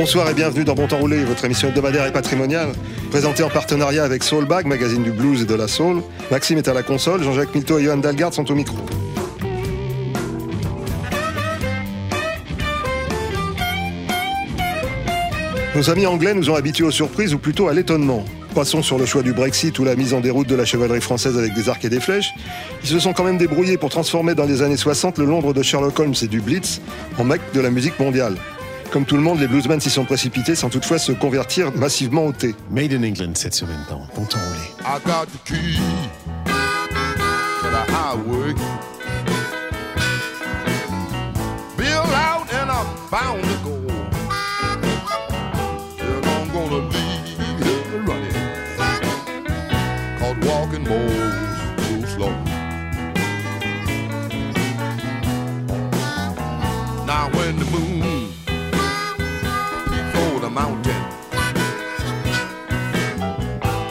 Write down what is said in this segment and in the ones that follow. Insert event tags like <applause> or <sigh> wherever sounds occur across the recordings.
Bonsoir et bienvenue dans Bon Temps Roulé, votre émission hebdomadaire et patrimoniale, présentée en partenariat avec Soulbag, magazine du blues et de la soul. Maxime est à la console, Jean-Jacques Milto et Johan Dalgard sont au micro. Nos amis anglais nous ont habitués aux surprises ou plutôt à l'étonnement. Passons sur le choix du Brexit ou la mise en déroute de la chevalerie française avec des arcs et des flèches. Ils se sont quand même débrouillés pour transformer dans les années 60 le Londres de Sherlock Holmes et du Blitz en mec de la musique mondiale. Comme tout le monde, les bluesmen s'y sont précipités sans toutefois se convertir massivement au thé. Made in England cette semaine dans Bon temps roulé. I got the key to the highway. Bill out and I'm bound to go. Mountain.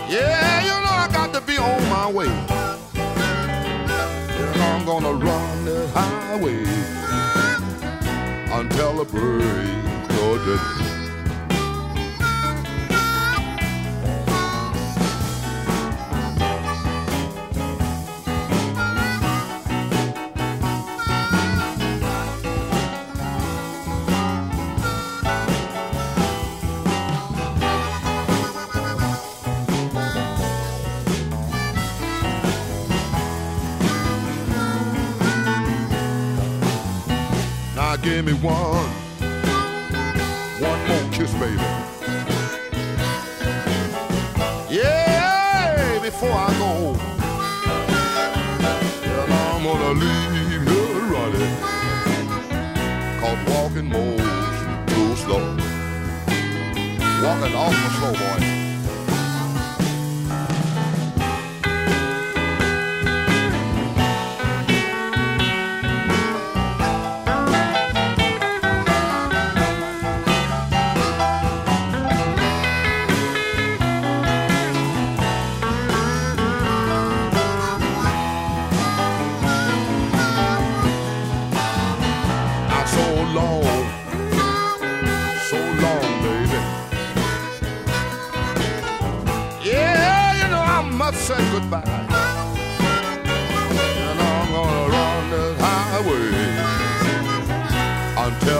Yeah, you know I got to be on my way. I'm gonna run the highway until the break of day. Give me one, one more kiss, baby. Yeah, before I go, and I'm gonna leave you running, cause walking moves too slow. Walking awful slow, boy.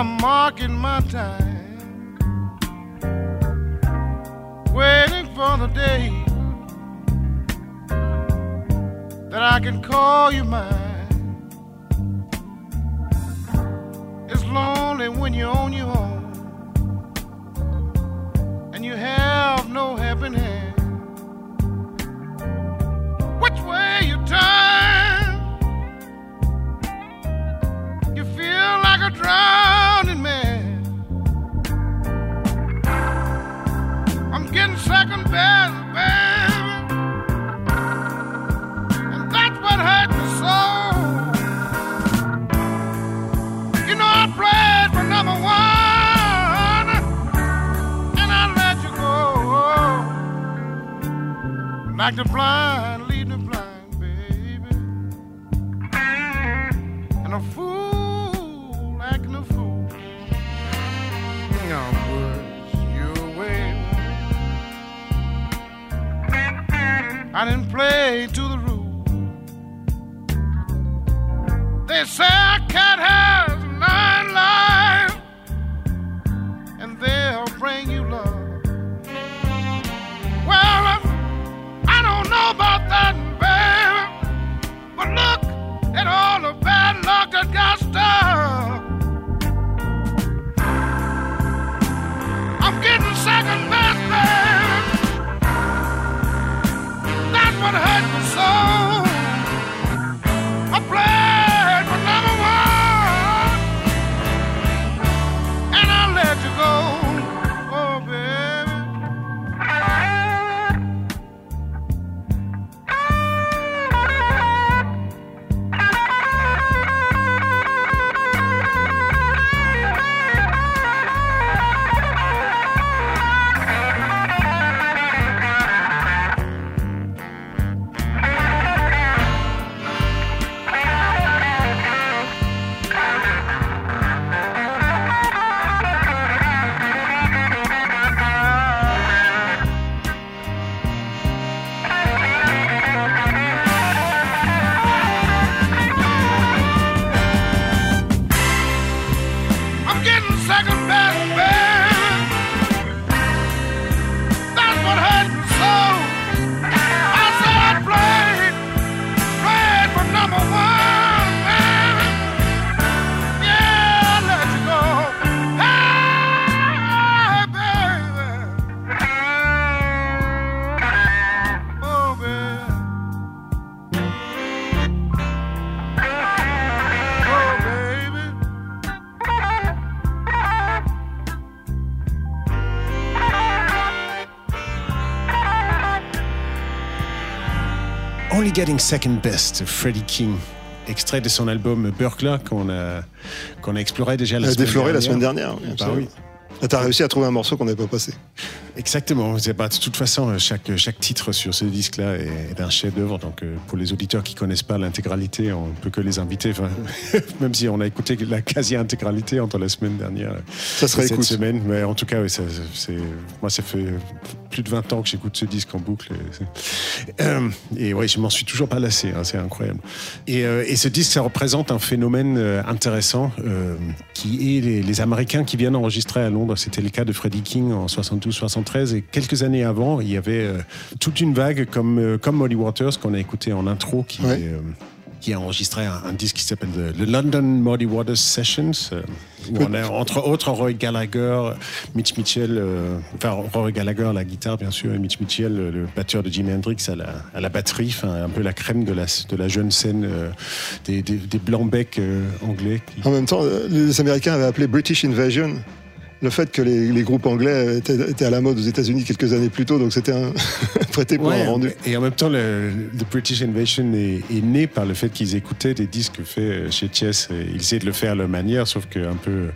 I'm marking my time, waiting for the day that I can call you mine. It's lonely when you're on your own Like the blind lead the blind, baby. And a fool acting a fool. Now, words your way. I didn't play to the rule. They say a cat has Only Getting Second Best, Freddie King. Extrait de son album Burglar qu'on a, qu'on a exploré déjà la semaine défloré dernière. la semaine dernière. oui, Bah oui. T'as réussi à trouver un morceau qu'on n'avait pas passé. Exactement. C'est pas- de toute façon, chaque, chaque titre sur ce disque-là est, est un chef-d'œuvre. Donc, euh, pour les auditeurs qui connaissent pas l'intégralité, on peut que les inviter. Enfin, <laughs> même si on a écouté la quasi-intégralité entre la semaine dernière Ça serait et cette écoute. semaine. Mais en tout cas, oui, ça, c'est, moi, ça fait plus de 20 ans que j'écoute ce disque en boucle. Et, Euh, et ouais, je m'en suis toujours pas lassé. hein, c'est incroyable. Et, euh, et ce disque, ça représente un phénomène euh, intéressant euh, qui est les, les Américains qui viennent enregistrer à Londres. C'était le cas de Freddie King en 72-73. Et quelques années avant, il y avait euh, toute une vague comme, euh, comme Molly Waters qu'on a écouté en intro qui Ouais. est, euh, qui a enregistré un, un disque qui s'appelle The, The London Muddy Waters Sessions, euh, où on a entre autres Roy Gallagher, Mitch Mitchell, enfin Roy Gallagher à la guitare bien sûr, et Mitch Mitchell, le, le batteur de Jimi Hendrix à la, à la batterie, enfin un peu la crème de la, de la jeune scène des, des, des blancs-becs anglais. En même temps, les Américains avaient appelé British Invasion le fait que les, les groupes anglais étaient, étaient à la mode aux États-Unis quelques années plus tôt, donc c'était un <laughs> prêté pour Ouais, un rendu. Et en même temps, le, le British Invasion est, est né par le fait qu'ils écoutaient des disques faits chez Chess. Ils essayaient de le faire à leur manière, sauf que un peu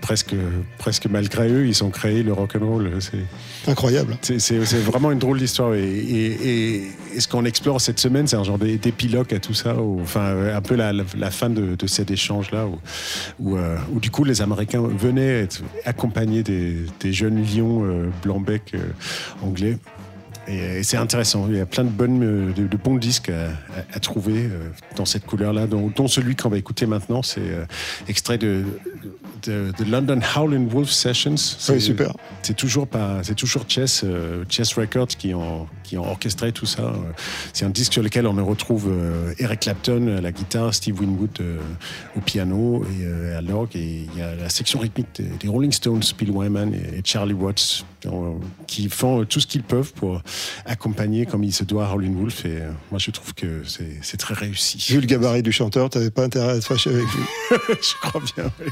presque, presque malgré eux, ils ont créé le rock and roll. C'est, Incroyable. c'est, vraiment une drôle d'histoire. Et, ce qu'on explore cette semaine, c'est un genre d'é- d'épilogue à tout ça, enfin euh, un peu la, fin de, cet échange-là, euh, où du coup les Américains venaient être accompagnés des, jeunes lions euh, blancs-becs euh, anglais. Et, c'est intéressant. Il y a plein de, bons disques à, trouver dans cette couleur-là, dont, celui qu'on va écouter maintenant. C'est extrait de, de London Howlin' Wolf Sessions. C'est- Oui, super. C'est toujours pas, c'est toujours Chess, euh, Chess Records qui ont qui ont orchestré tout ça. Euh, C'est un disque sur lequel on retrouve euh, Eric Clapton à la guitare, Steve Winwood euh, au piano et euh, à l'orgue. Et il y a la section rythmique des, des Rolling Stones, Bill Wyman et, et Charlie Watts, euh, qui font tout ce qu'ils peuvent pour accompagner comme il se doit Howlin' Wolf. Et euh, moi, je trouve que c'est c'est très réussi. Vu le gabarit du chanteur, t'avais pas intérêt à te fâcher avec lui. <laughs> je crois bien. oui.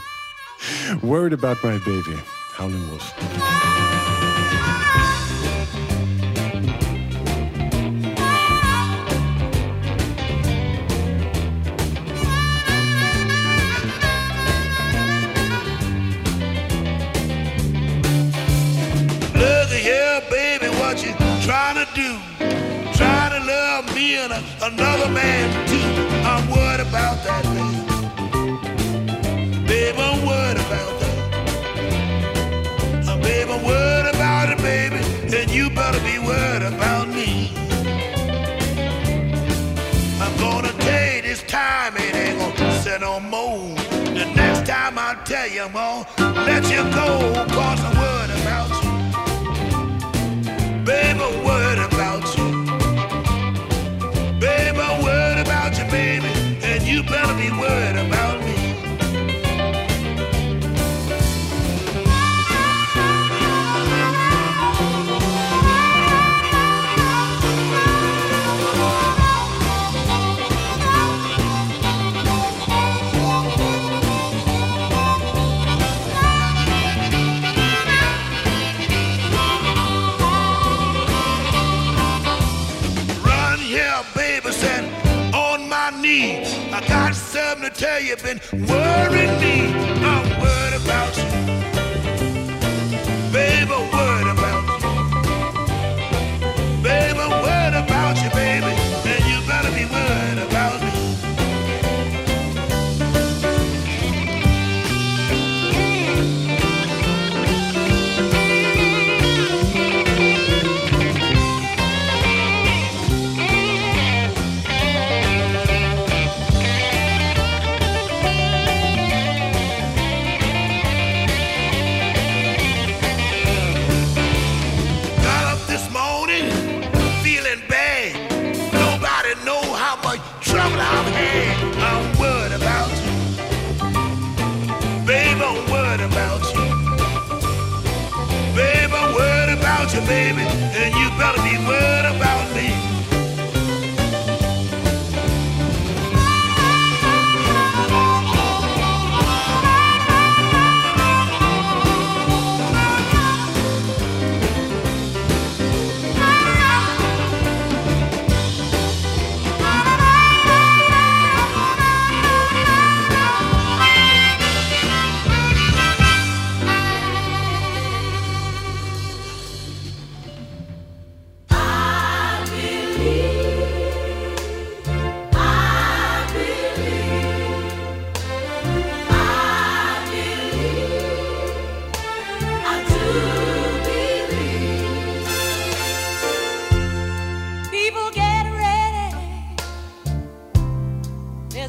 <laughs> Worried about my baby. howling Wolf. another man too. I'm worried about that baby. About that. Uh, baby, worried about it, baby, and you better be worried about me. I'm gonna tell you this time it ain't gonna set no more. The next time I tell you I'm gonna let you go, cause I'm said on my knees. I got something to tell you, been worrying me. I'm worried about you.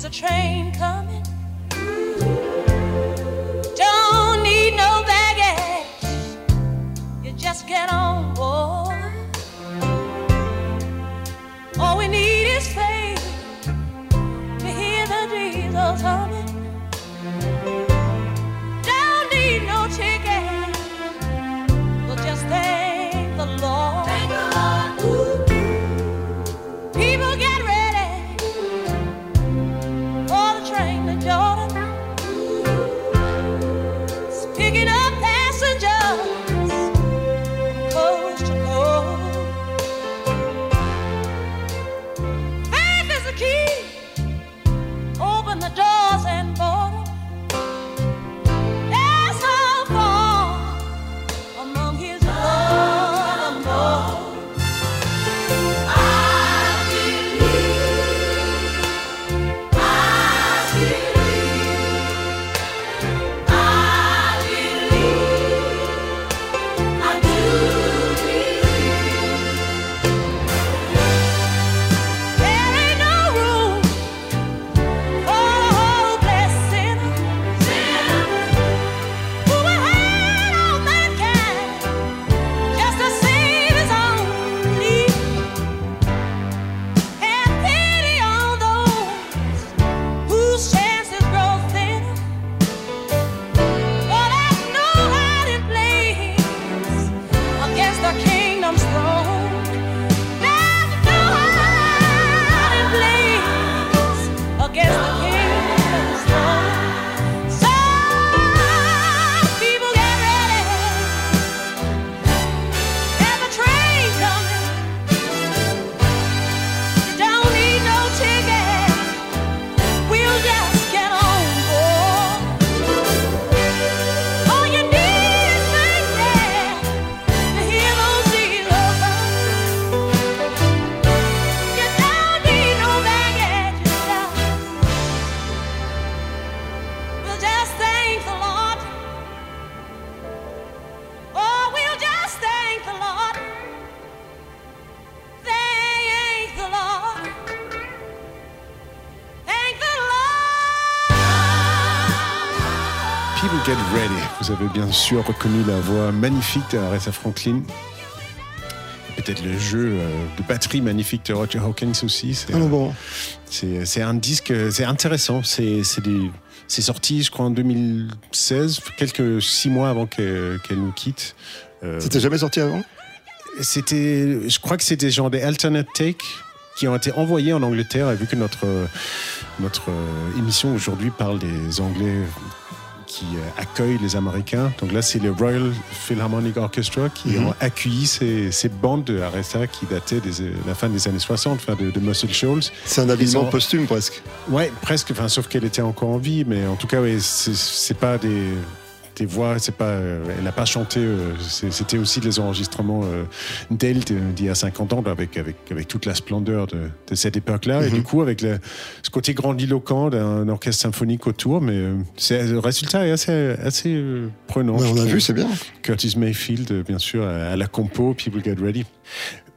There's a train coming. Avez bien sûr reconnu la voix magnifique d'Aretha Franklin. Peut-être le jeu euh, de batterie magnifique de Roger Hawkins aussi. C'est non, bon. c'est- c'est un disque, c'est intéressant. C'est sorti, je crois, en 2016, quelques six mois avant qu'elle nous quitte. Euh, C'était jamais sorti avant? C'était, je crois que c'était genre des alternate takes qui ont été envoyés en Angleterre. Et vu que notre, euh, notre euh, émission aujourd'hui parle des Anglais qui euh, accueillent les Américains, donc là c'est le Royal Philharmonic Orchestra qui Mhm. ont accueilli ces, ces bandes de Aretha qui dataient de la fin des années 60, fin de, de Muscle Shoals. C'est un habillement ont- posthume presque. Ouais, presque. Enfin, sauf qu'elle était encore en vie, mais en tout cas, ouais, c'est pas des voix, c'est pas, euh, elle n'a pas chanté. euh, C'était aussi des enregistrements euh, d'elle de- d'il y a 50 ans, avec avec avec toute la splendeur de, de cette époque-là, et Mhm. du coup avec le, ce côté grandiloquent d'un orchestre symphonique autour. Mais le résultat est assez assez prenant. Ouais, on a vu, c'est bien. Curtis Mayfield, bien sûr, à à la compo, People Get Ready.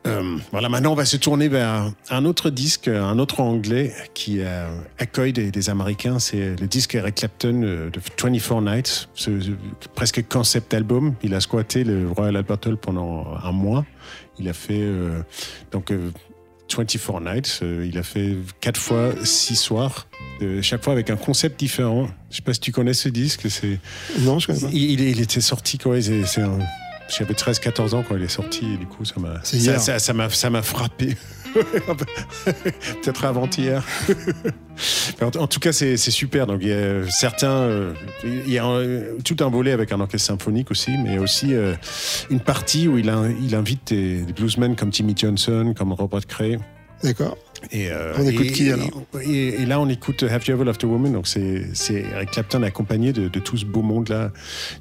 Euh, voilà, maintenant on va se tourner vers un autre disque, un autre anglais qui euh, accueille des, des Américains. C'est le disque Eric Clapton euh, de 24 Nights, ce, ce presque concept album. Il a squatté le Royal Albert Hall pendant un mois. Il a fait euh, donc euh, 24 Nights. il a fait quatre fois six soirs, chaque fois avec un concept différent. Je sais pas si tu connais ce disque. C'est Non, je connais pas. il, il- il était sorti quoi c'est un- j'avais 13-14 ans quand il est sorti et du coup ça m'a ça, ça, ça m'a ça m'a frappé. <laughs> Peut-être avant-hier. <laughs> En, en tout cas, c'est c'est super. Donc, il y a certains, euh, il y a un- tout un volet avec un orchestre symphonique aussi, mais aussi euh, une partie où il, a- il invite des, des bluesmen comme Timmy Johnson, comme Robert Cray. D'accord. Et, euh, On écoute et- qui, et- alors? et, et là, on écoute Have You Ever Loved a Woman? Donc, c'est Eric Clapton accompagné de, de tout ce beau monde-là.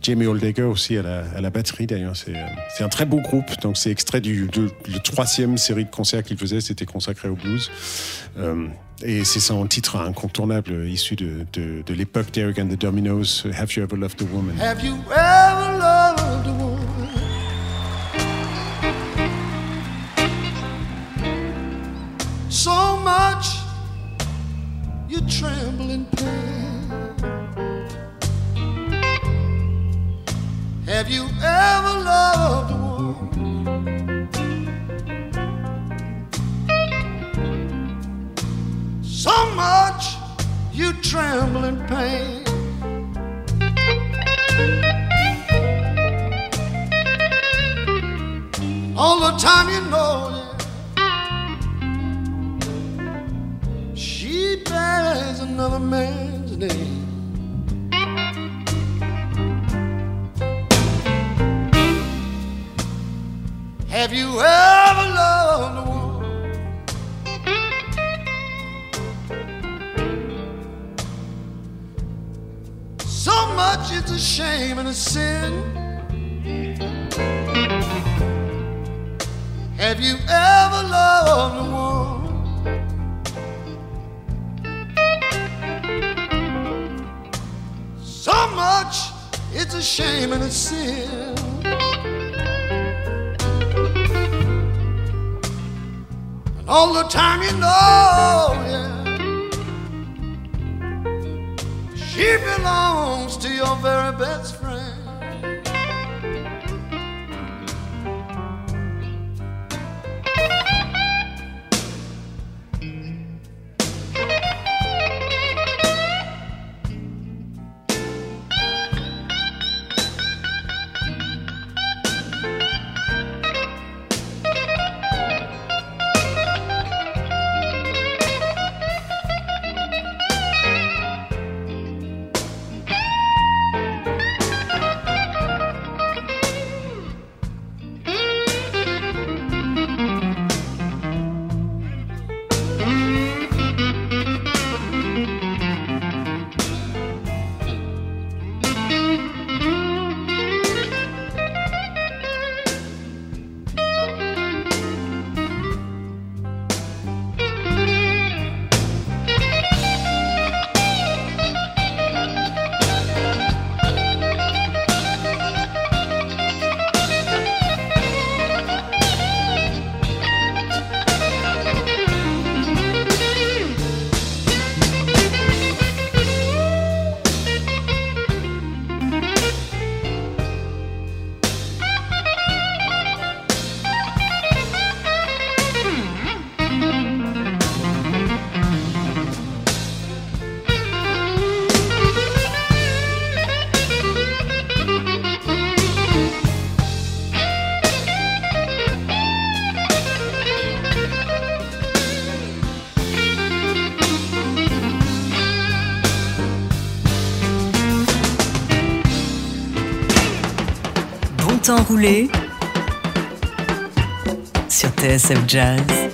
Jamie Oldacre aussi à la, à la batterie, d'ailleurs. C'est euh, c'est un très beau groupe. Donc, c'est extrait du de, le troisième série de concerts qu'il faisait. C'était consacré au blues. Euh, et c'est son titre incontournable issu de, de, de l'époque d'Eric and the Dominoes, Have You Ever Loved a Woman? Have you ever loved a woman? So much you tremble in pain. Have you ever loved woman? So much you tremble in pain. All the time you know man's name. Sur TSF Jazz.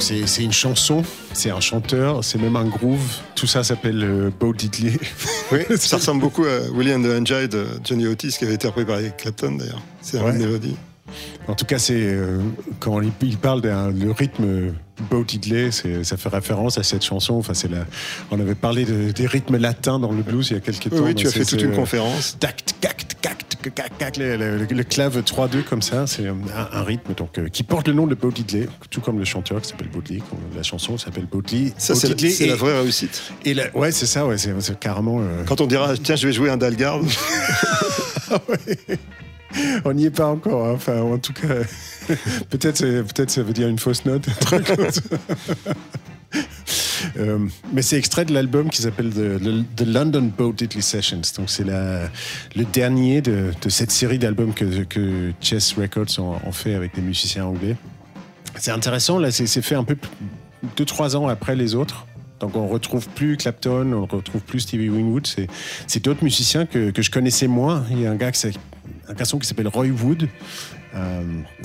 C'est une chanson, c'est un chanteur, c'est même un groove. Tout ça s'appelle euh, Bo Diddley. Oui, <laughs> ça ressemble beaucoup à William the Angel de Johnny Otis qui avait été repris par Clapton d'ailleurs. C'est la Ouais. même mélodie. En tout cas, c'est euh, quand il, parle le rythme Bo Diddley, c'est- ça fait référence à cette chanson. Enfin, c'est on avait parlé de- des rythmes latins dans le blues il y a quelques Oui, temps. oui, tu mais as fait toute une euh, conférence. tac, tac, tac, tac, tac, tac, le, le- le clave 3-2 comme ça, c'est un, un rythme donc, euh, qui porte le nom de Diddley, tout comme le chanteur qui s'appelle comme la chanson s'appelle Diddley. Ça, c'est la, vraie réussite. Et la- ouais, c'est ça, ouais, c'est carrément. euh, Quand on dira, tiens, je vais jouer un Dalgarde, <laughs> on n'y est pas encore, hein. enfin, en tout cas, <laughs> peut-être peut-être ça veut dire une fausse note. un truc. <laughs> Euh, mais c'est extrait de l'album qui s'appelle The, London Boat Diddley Sessions. Donc c'est le dernier de, cette série d'albums que, Chess Records ont, fait avec des musiciens anglais. C'est intéressant, là, c'est fait un peu plus- deux, trois ans après les autres. Donc on retrouve plus Clapton, on retrouve plus Stevie Winwood. C'est- d'autres musiciens que, je connaissais moins. Il y a un gars un garçon qui s'appelle Roy Wood,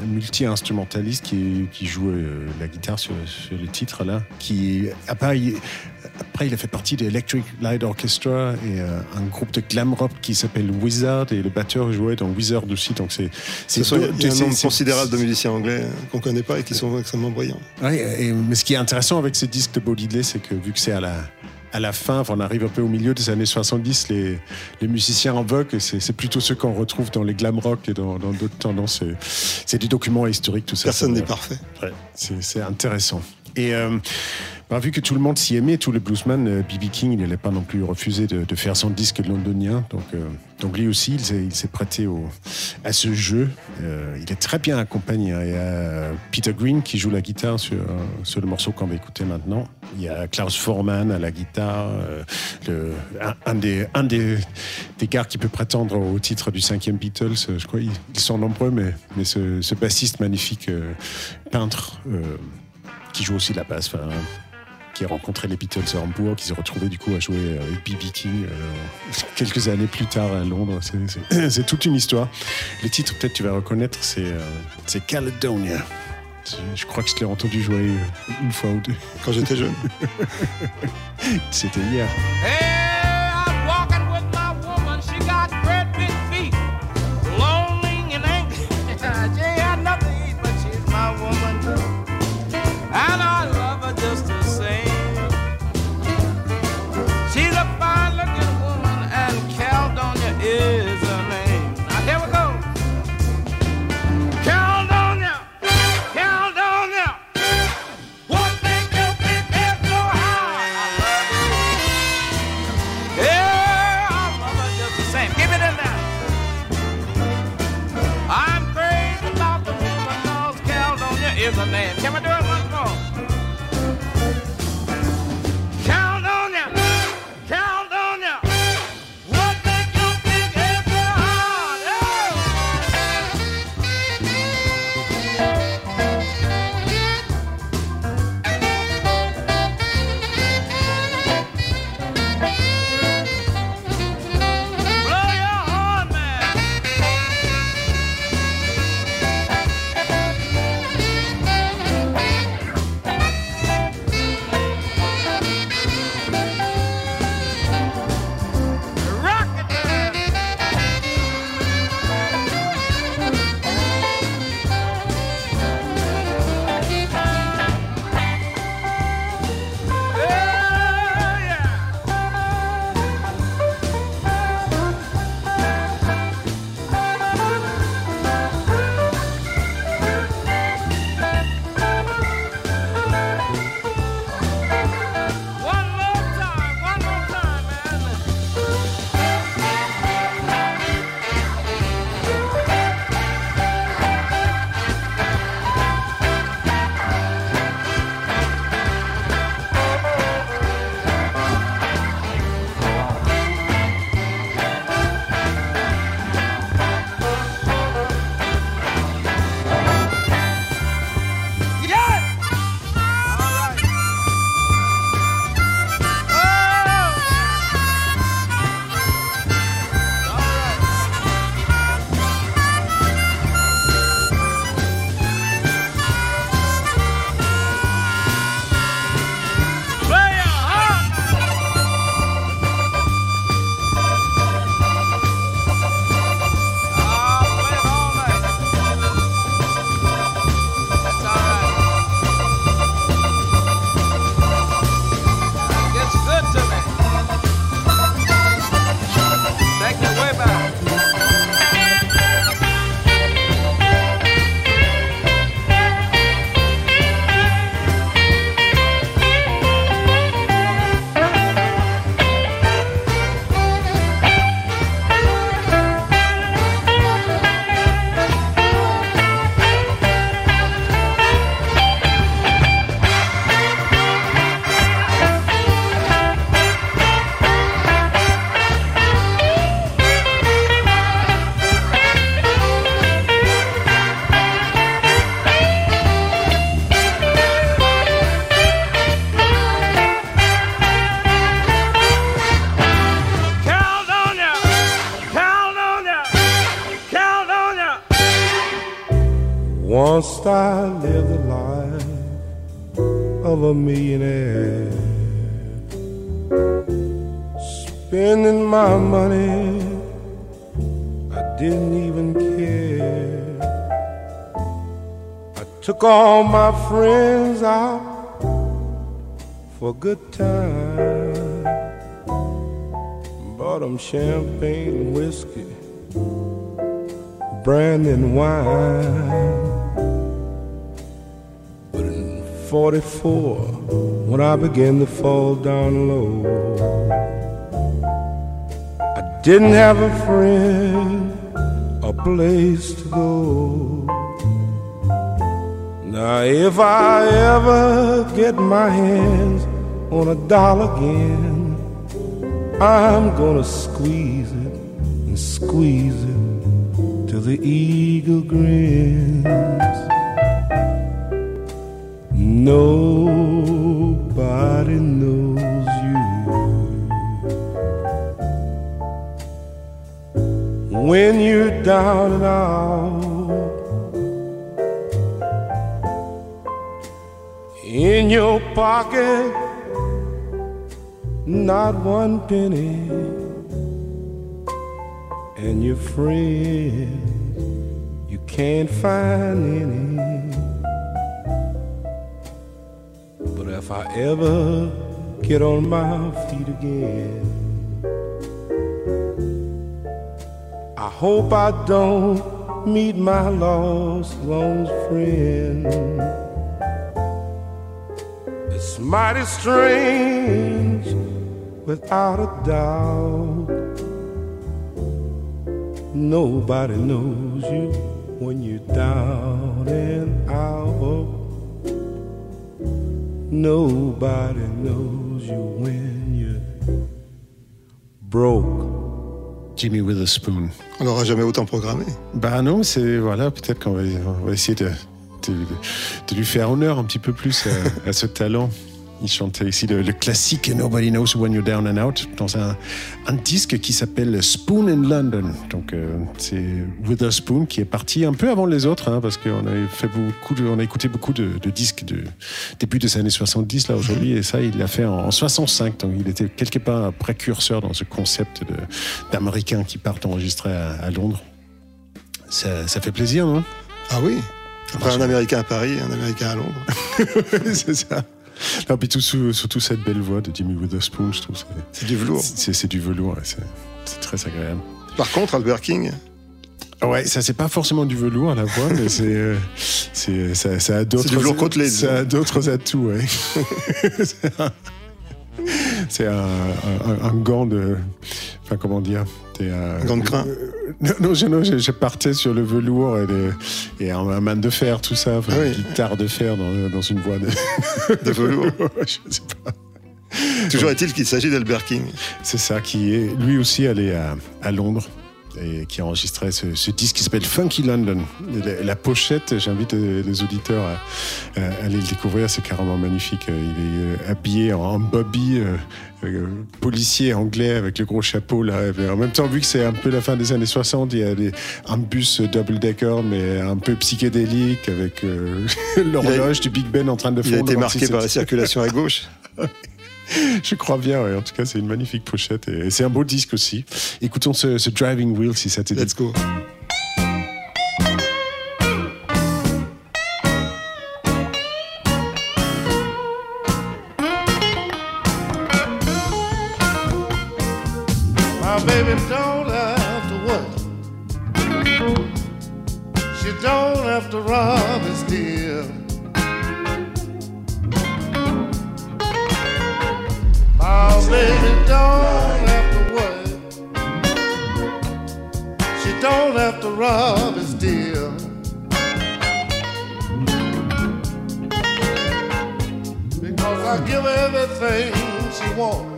multi-instrumentaliste qui, qui joue euh, la guitare sur, sur le titre là. Qui après il, après il a fait partie de Electric Light Orchestra et euh, un groupe de glam rock qui s'appelle Wizard et le batteur jouait dans Wizard aussi. Donc c'est ce sont- il y a un c'est- nombre c'est- considérable de musiciens anglais euh, qu'on connaît pas et qui sont extrêmement brillants. Ouais, et- mais ce qui est intéressant avec ce disque de Bo Diddley, c'est que vu que c'est à la, à la fin, enfin, on arrive un peu au milieu des années 70, les, les musiciens en vogue, c'est plutôt ceux qu'on retrouve dans les glam rock et dans d'autres tendances. C'est- des documents historiques, tout ça. Personne n'est parfait. Ouais, c'est c'est intéressant. Et euh, bah, vu que tout le monde s'y aimait, tous les bluesman, B.B. King, il n'allait pas non plus refuser de, faire son disque londonien. Donc, euh, donc lui aussi, il s'est- prêté au, à ce jeu. Euh, il est très bien accompagné. Il y a Peter Green qui joue la guitare sur, euh, sur le morceau qu'on va écouter maintenant. Il y a Klaus Forman à la guitare, euh, le, un, des, un des, des gars qui peut prétendre au titre du cinquième Beatles. Euh, Je crois ils, sont nombreux, mais, mais ce, ce bassiste magnifique, euh, peintre, euh, qui joue aussi la basse, qui a rencontré les Beatles à Hambourg, qui s'est retrouvé du coup à jouer avec B.B. King euh, <laughs> quelques années plus tard à Londres. C'est- toute une histoire. Le titre, peut-être tu vas reconnaître, c'est euh, Caledonia. Je- crois que je l'ai entendu jouer euh, une fois ou deux. Quand j'étais jeune. <laughs> C'était hier. Hey, friends out for good time. Bought 'em champagne and whiskey, brandy and wine. But in 44, when I began to fall down low, I didn't have a friend, a place to go. Now, if I ever get my hands on a dollar again, I'm gonna squeeze it and squeeze it till the eagle grins. Nobody knows you when you're down and out. In your pocket, not one penny, and your friends, you can't find any. But if I ever get on my feet again, I hope I don't meet my lost, lost friend. It's mighty strange, without a doubt. Nobody knows you when you're down and out. Nobody knows you when you're broke. Jimmy Witherspoon. On n'aura jamais autant programmé. Bah non, c'est voilà, peut-être qu'on va, on va essayer de, de, de lui faire honneur un petit peu plus à, à ce talent. Il chantait ici le, le classique Nobody Knows When You're Down and Out dans un, un disque qui s'appelle Spoon in London. Donc euh, c'est Witherspoon qui est parti un peu avant les autres hein, parce qu'on a fait beaucoup, de, on a écouté beaucoup de, de disques de début des années 70 là aujourd'hui et ça il l'a fait en, en 65. Donc il était quelque part un précurseur dans ce concept d'Américains qui partent enregistrer à, à Londres. Ça, ça fait plaisir, non? Ah oui? Après un Américain à Paris un Américain à Londres. <laughs> c'est ça. Non, puis tout, surtout cette belle voix de Jimmy Witherspoon, je trouve. C'est du velours. C'est du velours, c'est très agréable. Par contre, Albert King, Ouais, ça c'est pas forcément du velours à la voix, mais c'est euh, c'est ça, ça a d'autres du velours côtelé, ça a d'autres atouts, ouais. c'est <laughs> un, c'est un, un- un gant de, enfin comment dire, Un gant de crin. Euh, non, non, je, partais sur le velours et, le- et un, man de fer, tout ça, enfin, oui. une guitare de fer dans, dans une voix de, de velours. <laughs> je sais pas. Toujours est-il qu'il s'agit d'Albert King. C'est ça, qui est lui aussi allé à, à Londres et qui a enregistré ce, ce disque qui s'appelle Funky London. La, la pochette, j'invite les, les auditeurs à, à aller le découvrir, c'est carrément magnifique. Il est euh, habillé en, bobby, euh, euh, policier anglais avec le gros chapeau là. En même temps, vu que c'est un peu la fin des années 60, il y a des- un bus double-decker mais un peu psychédélique avec euh, <laughs> l'horloge du Big Ben en train de Il a fondre. été marqué par la circulation à gauche. <laughs> <laughs> je crois bien, ouais. en tout cas, c'est une magnifique pochette et c'est un beau disque aussi. Écoutons ce, ce Driving Wheel si ça te dit. Let's go. My baby don't have to work. She don't have to rob don't have to work. She don't have to rob and steal. Because I give her everything she wants.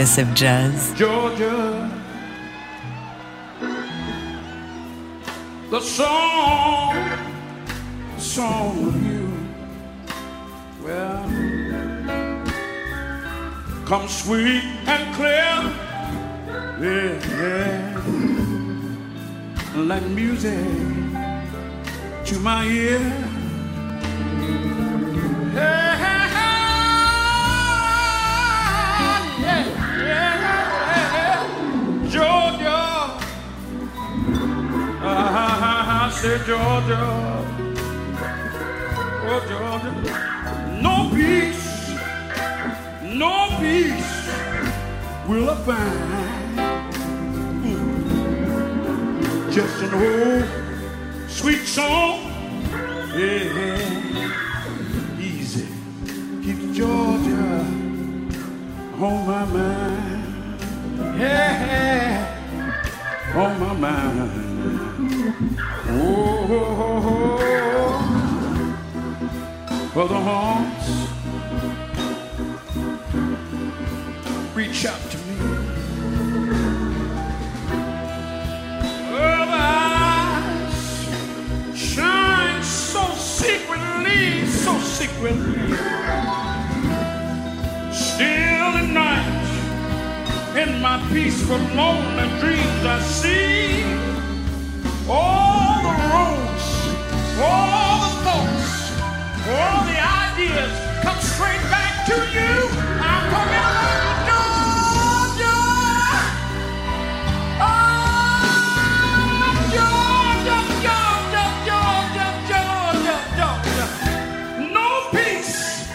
TSF Jazz. Georgia. The song, the song of you, well, comes sweet and clear, yeah, yeah, like music to my ear. Georgia. Oh, Georgia. No peace, no peace will I find. Just an old sweet song. Yeah, easy. Keep Georgia on my mind. Yeah, on my mind. Oh, oh, oh, oh. for the haunts, reach out to me. Oh, eyes shine so secretly, so secretly. Still at night, in my peaceful, lonely dreams, I see all the roads, all the thoughts, all the ideas come straight back to you. I'm talking about Georgia. Oh, Georgia, Georgia, Georgia, Georgia, Georgia. No peace,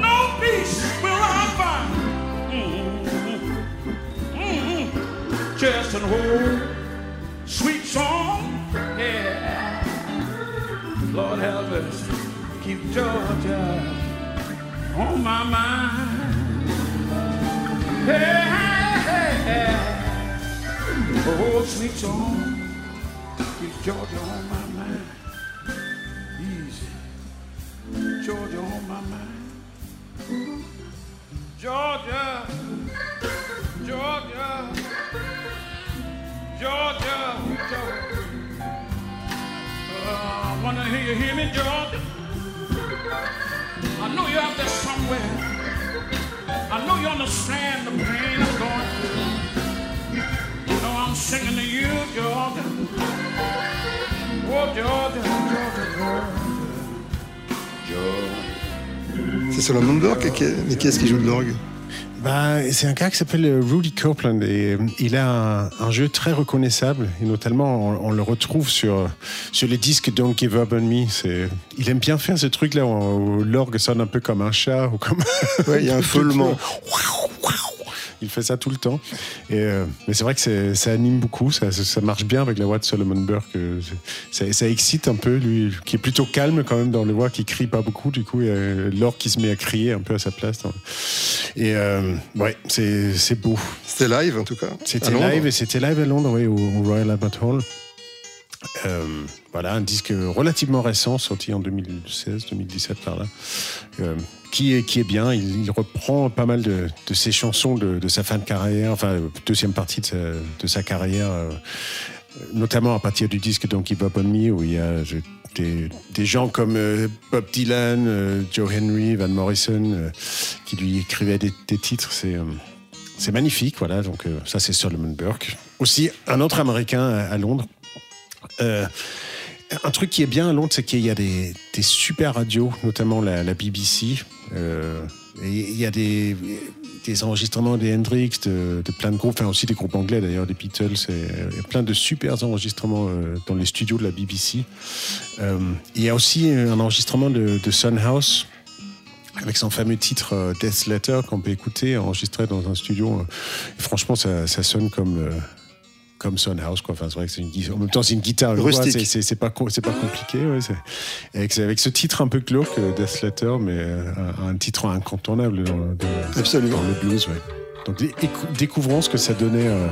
no peace will I find. Mhm. Mhm. Just an old Lord help us. Keep Georgia on my mind. Hey, hey, hey. Oh, sweet song. Keep Georgia on my mind. Easy. Georgia on my mind. Georgia. To hear you hear me. I know somewhere. I know you understand the pain I'm going to. Oh, mais qui est-ce qui joue de l'orgue? Bah, c'est un gars qui s'appelle euh, Rudy Copeland et euh, il a un, un jeu très reconnaissable et notamment on, on le retrouve sur, sur les disques Don't Give Up on Me. Il aime bien faire ce truc-là où, où l'orgue sonne un peu comme un chat ou comme. Ouais, il y a un <laughs> feulement. Il fait ça tout le temps. Et, euh, mais c'est vrai que ça anime beaucoup, ça, marche bien avec la voix de Solomon Burke. euh, Ça, ça excite un peu, lui, qui est plutôt calme quand même dans les voix, qui crie pas beaucoup. Du coup, il y a qui se met à crier un peu à sa place. hein. Et euh, ouais, c'est beau. C'était live en tout cas. C'était live et c'était live à Londres, oui, au, au Royal Albert Hall. Euh, voilà, un disque relativement récent, sorti en 2016-2017 par là, euh, qui, est, bien. Il, reprend pas mal de, ses chansons de, sa fin de carrière, enfin, deuxième partie de sa, carrière, euh, notamment à partir du disque Give Up On Me, où il y a des, gens comme euh, Bob Dylan, euh, Joe Henry, Van Morrison, qui lui écrivaient des, titres. C'est. magnifique, voilà. Donc, ça, c'est Solomon Burke. Aussi, un autre américain à Londres. Un truc qui est bien à Londres, c'est qu'il y a des, des super radios, notamment la, la BBC. euh, et il y a des, des enregistrements des Hendrix, de, de plein de groupes, enfin aussi des groupes anglais d'ailleurs, des Beatles. et, a plein de super enregistrements euh, dans les studios de la BBC. Euh, il y a aussi un enregistrement de, de Son House avec son fameux titre euh, Death Letter qu'on peut écouter, enregistré dans un studio. euh, et franchement, ça, ça sonne comme, euh, comme Son House. Quoi. Enfin, c'est vrai que c'est une guitare. En même temps, c'est une guitare. c'est- C'est c'est pas, c'est pas compliqué. Ouais, c'est- et avec, avec ce titre un peu glauque, euh, Death Letter, mais euh, un, un titre incontournable dans, dans- Absolument. dans le blues. Ouais. Donc dé- écou- découvrons ce que ça donnait euh,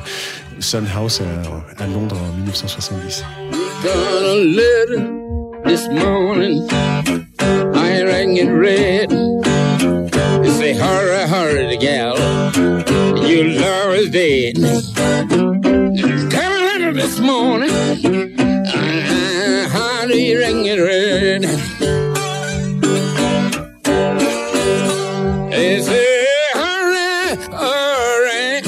Son House à, à Londres en 1970. got a letter this ring it red? Hurry, hurry.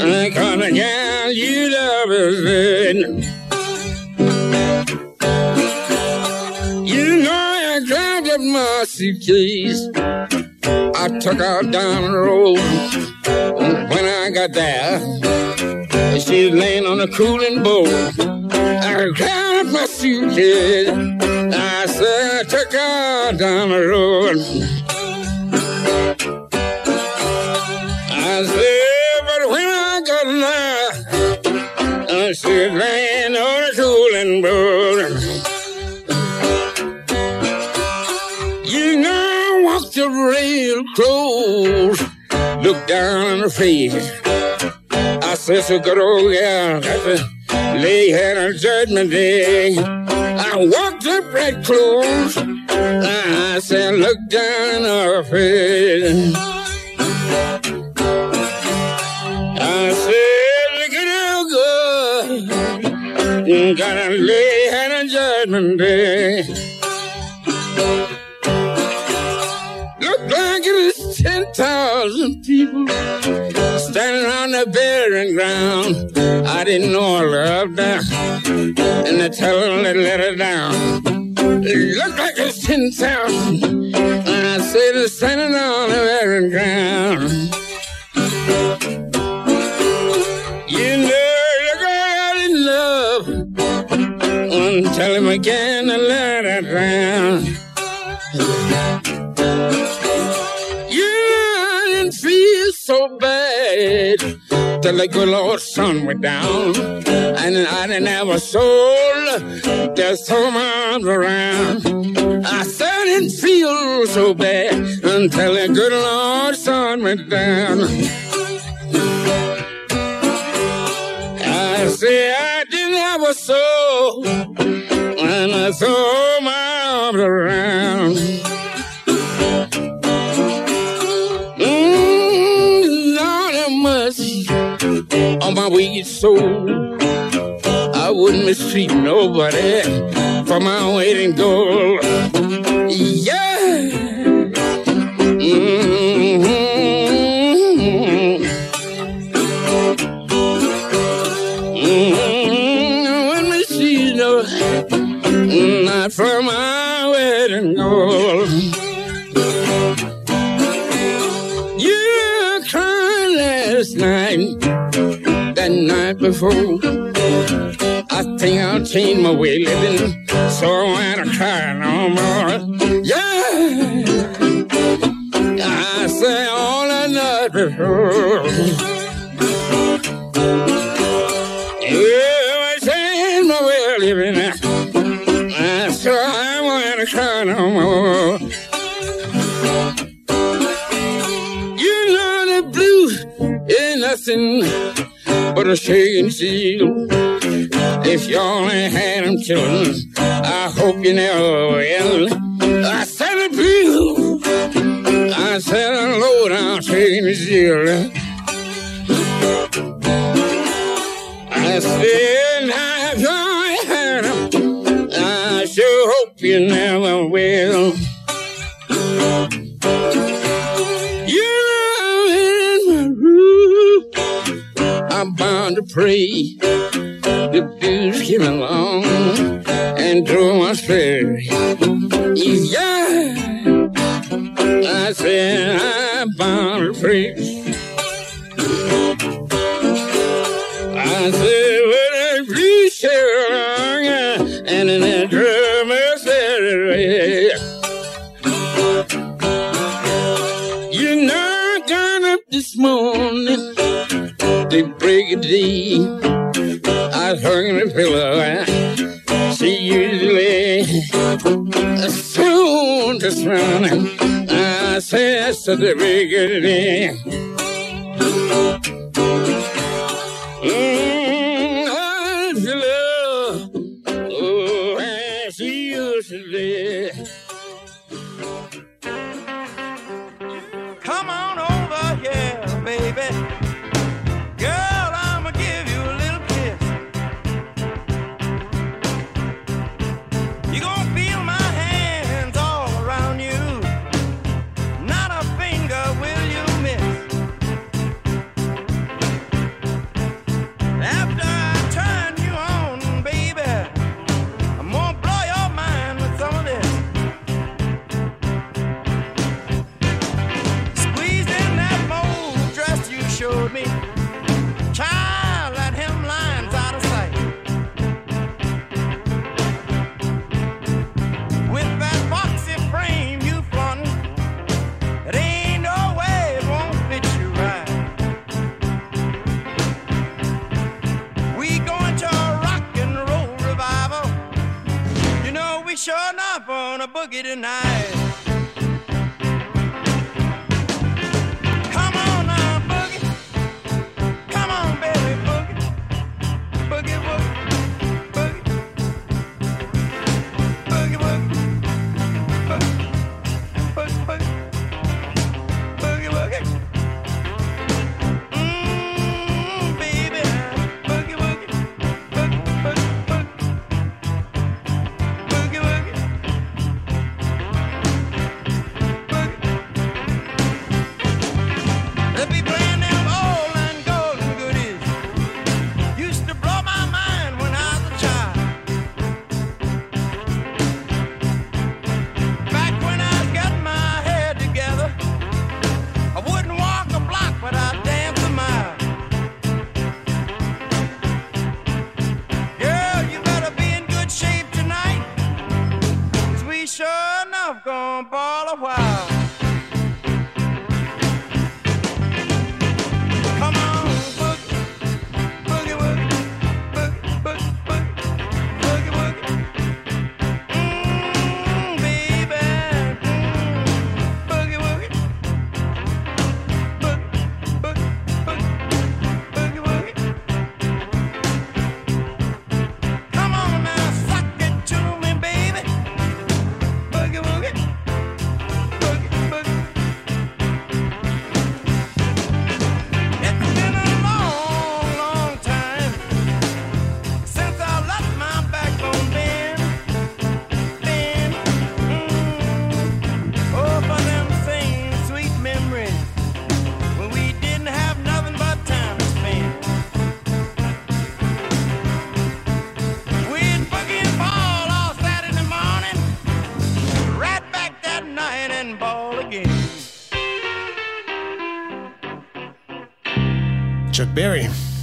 I got a gal you love is. You know I grabbed up my suitcase. I took her down the road. When I got there, she was laying on a cooling board. I grabbed my suitcase. I said took her down the road. I said, but when I got there, said laying on a cooling board. You know, I walked up real close, looked down on her face. Said, good old gal, to lay head on judgment day. I walked up right close. I said, look down her face. I said, look at how good. Gotta lay head on judgment day. 10,000 people standing on the burying ground. I didn't know I loved her, and they tell her to let her down. It looked like it's 10,000, and I said it's standing on the burying ground. You know, look out in love. One tell him again to let her down. So bad till the good Lord sun went down. And I didn't have a soul just arms around. I said didn't feel so bad until the good Lord sun went down. I say I didn't have a soul when I throw my arms around. On my weak soul. I wouldn't mistreat nobody for my waiting gold. Yeah. Night. I think I'll change my way of living, so I won't cry no more. Yeah, I say all the night before. Yeah, I change my way of living, so I won't cry no more. You know the blues ain't nothing shaking seal. If you only had them children, I hope you never will. I said it. I said a low down shaking seal. I said, if you had them, I sure hope you never will. I'm bound to pray. The blues came along and drove my spirit. Yeah, I said I'm bound to pray. I said, came along uh, and then they drove my spirit. You know, I got up this morning, the brigadier. I'd hung the pillow. She usually soon to smile. I said to the brigadier. Yeah. Boogie tonight.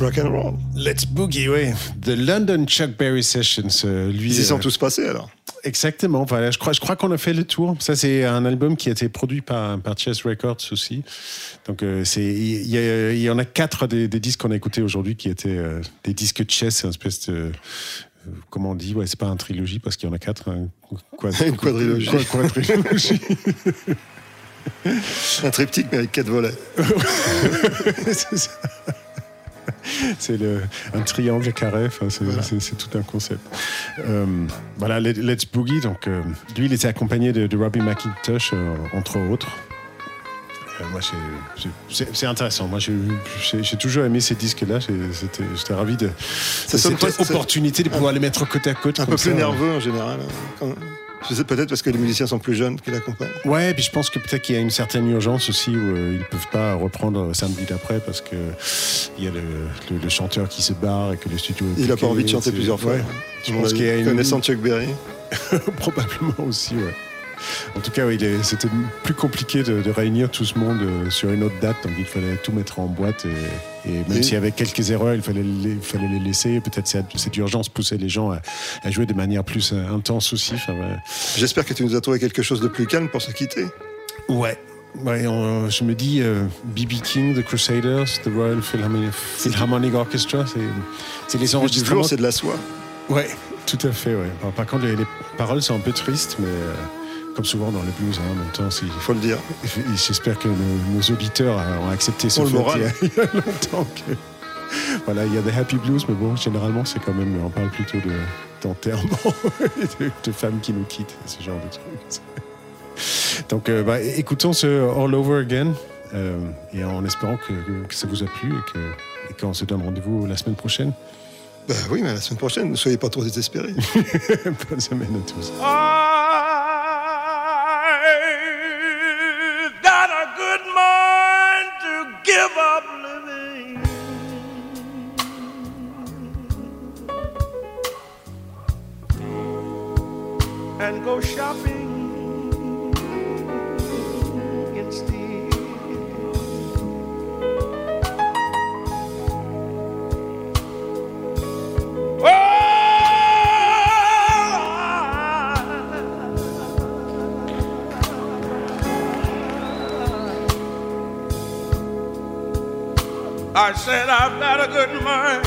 Rock and roll. Let's Boogie, oui. The London Chuck Berry Sessions. euh, lui, Ils y sont euh, tous passés alors. Exactement. Voilà, je crois, je crois qu'on a fait le tour. Ça, c'est un album qui a été produit par, par Chess Records aussi. Donc, euh, c'est, il y, en a quatre des, des disques qu'on a écoutés aujourd'hui qui étaient euh, des disques de Chess, une espèce de. Comment on dit? Ouais, c'est pas un trilogie parce qu'il y en a quatre. un quad- <laughs> Une quadrilogie. Quad- quadrilogie. <laughs> Un triptyque mais avec quatre volets. <laughs> c'est ça. <laughs> C'est un triangle carré, enfin, c'est, tout un concept. Euh, voilà, Let- Let's Boogie, donc euh, lui, il était accompagné de, de Robbie McIntosh, euh, entre autres. Moi, c'est, intéressant. Moi, j'ai, j'ai toujours aimé ces disques-là. J'étais ravi de, de cette opportunité de pouvoir les mettre côte à côte. Un peu plus ça. nerveux en général. hein, quand- peut-être parce que les musiciens sont plus jeunes qui l'accompagnent. Ouais, puis je pense que peut-être qu'il y a une certaine urgence aussi où euh, ils ne peuvent pas reprendre samedi d'après parce que il y a le, le- le chanteur qui se barre et que le studio. est Il n'a pas envie de chanter plusieurs fois. Ouais. Je pense qu'il y a une Connaissant Chuck Berry. <laughs> probablement aussi. Ouais. En tout cas, oui, c'était plus compliqué de, de réunir tout ce monde euh, sur une autre date, donc il fallait tout mettre en boîte et, et même s'il y avait quelques erreurs, il fallait les, il fallait les laisser. Peut-être cette, cette urgence poussait les gens à, à jouer de manière plus euh, intense aussi. Enfin, ouais. J'espère que tu nous as trouvé quelque chose de plus calme pour se quitter. Ouais. Ouais, on- je me dis BB King, The Crusaders, The Royal Philharmonic, Philharmonic Orchestra, c'est, les enregistrements. c'est de la soie. Ouais, tout à fait. Ouais. Par contre, les, les paroles sont un peu tristes, mais euh, comme souvent dans le blues, hein, en même temps, c'est- Faut le dire. j'espère que nos, nos auditeurs ont accepté ce fait moral. il y a- <laughs> il y a longtemps que. <laughs> Voilà, il y a des happy blues, mais bon, généralement, c'est quand même, on parle plutôt de, d'enterrement, <laughs> de, de femmes qui nous quittent, ce genre de trucs. Donc, euh, bah, écoutons ce All Over Again, euh, et en espérant que, que ça vous a plu et qu'on se donne rendez-vous la semaine prochaine. Bah oui, mais la semaine prochaine, ne soyez pas trop désespérés. Bonne semaine à tous. Go shopping. Instead. Oh! I said I've got a good mind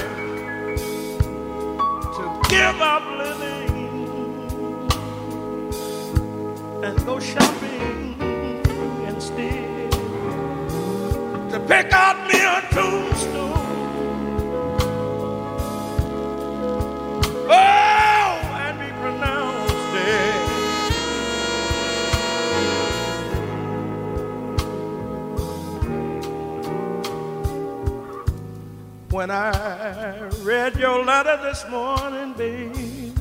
Out me a tombstone. Oh, and be pronounced dead. When I read your letter this morning, baby,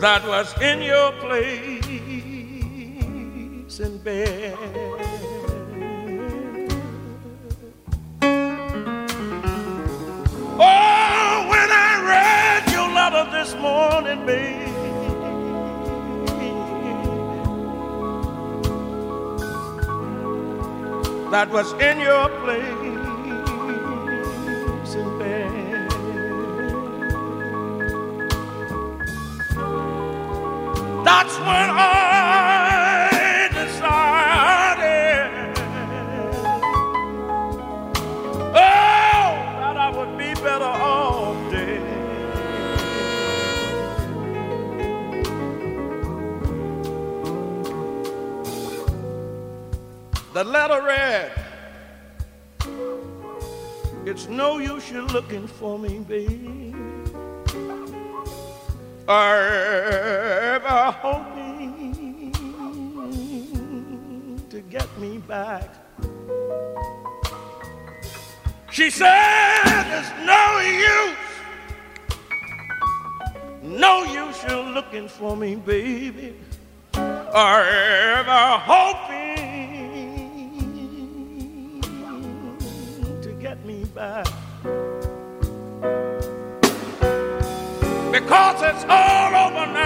that was in your place in bed. Oh, when I read your letter this morning, baby. that was in your place in bed. That's when I letter read, It's no use you looking for me, baby. Ever hoping to get me back. She said, There's no use, no use you looking for me, baby. Or ever hoping because it's all over now.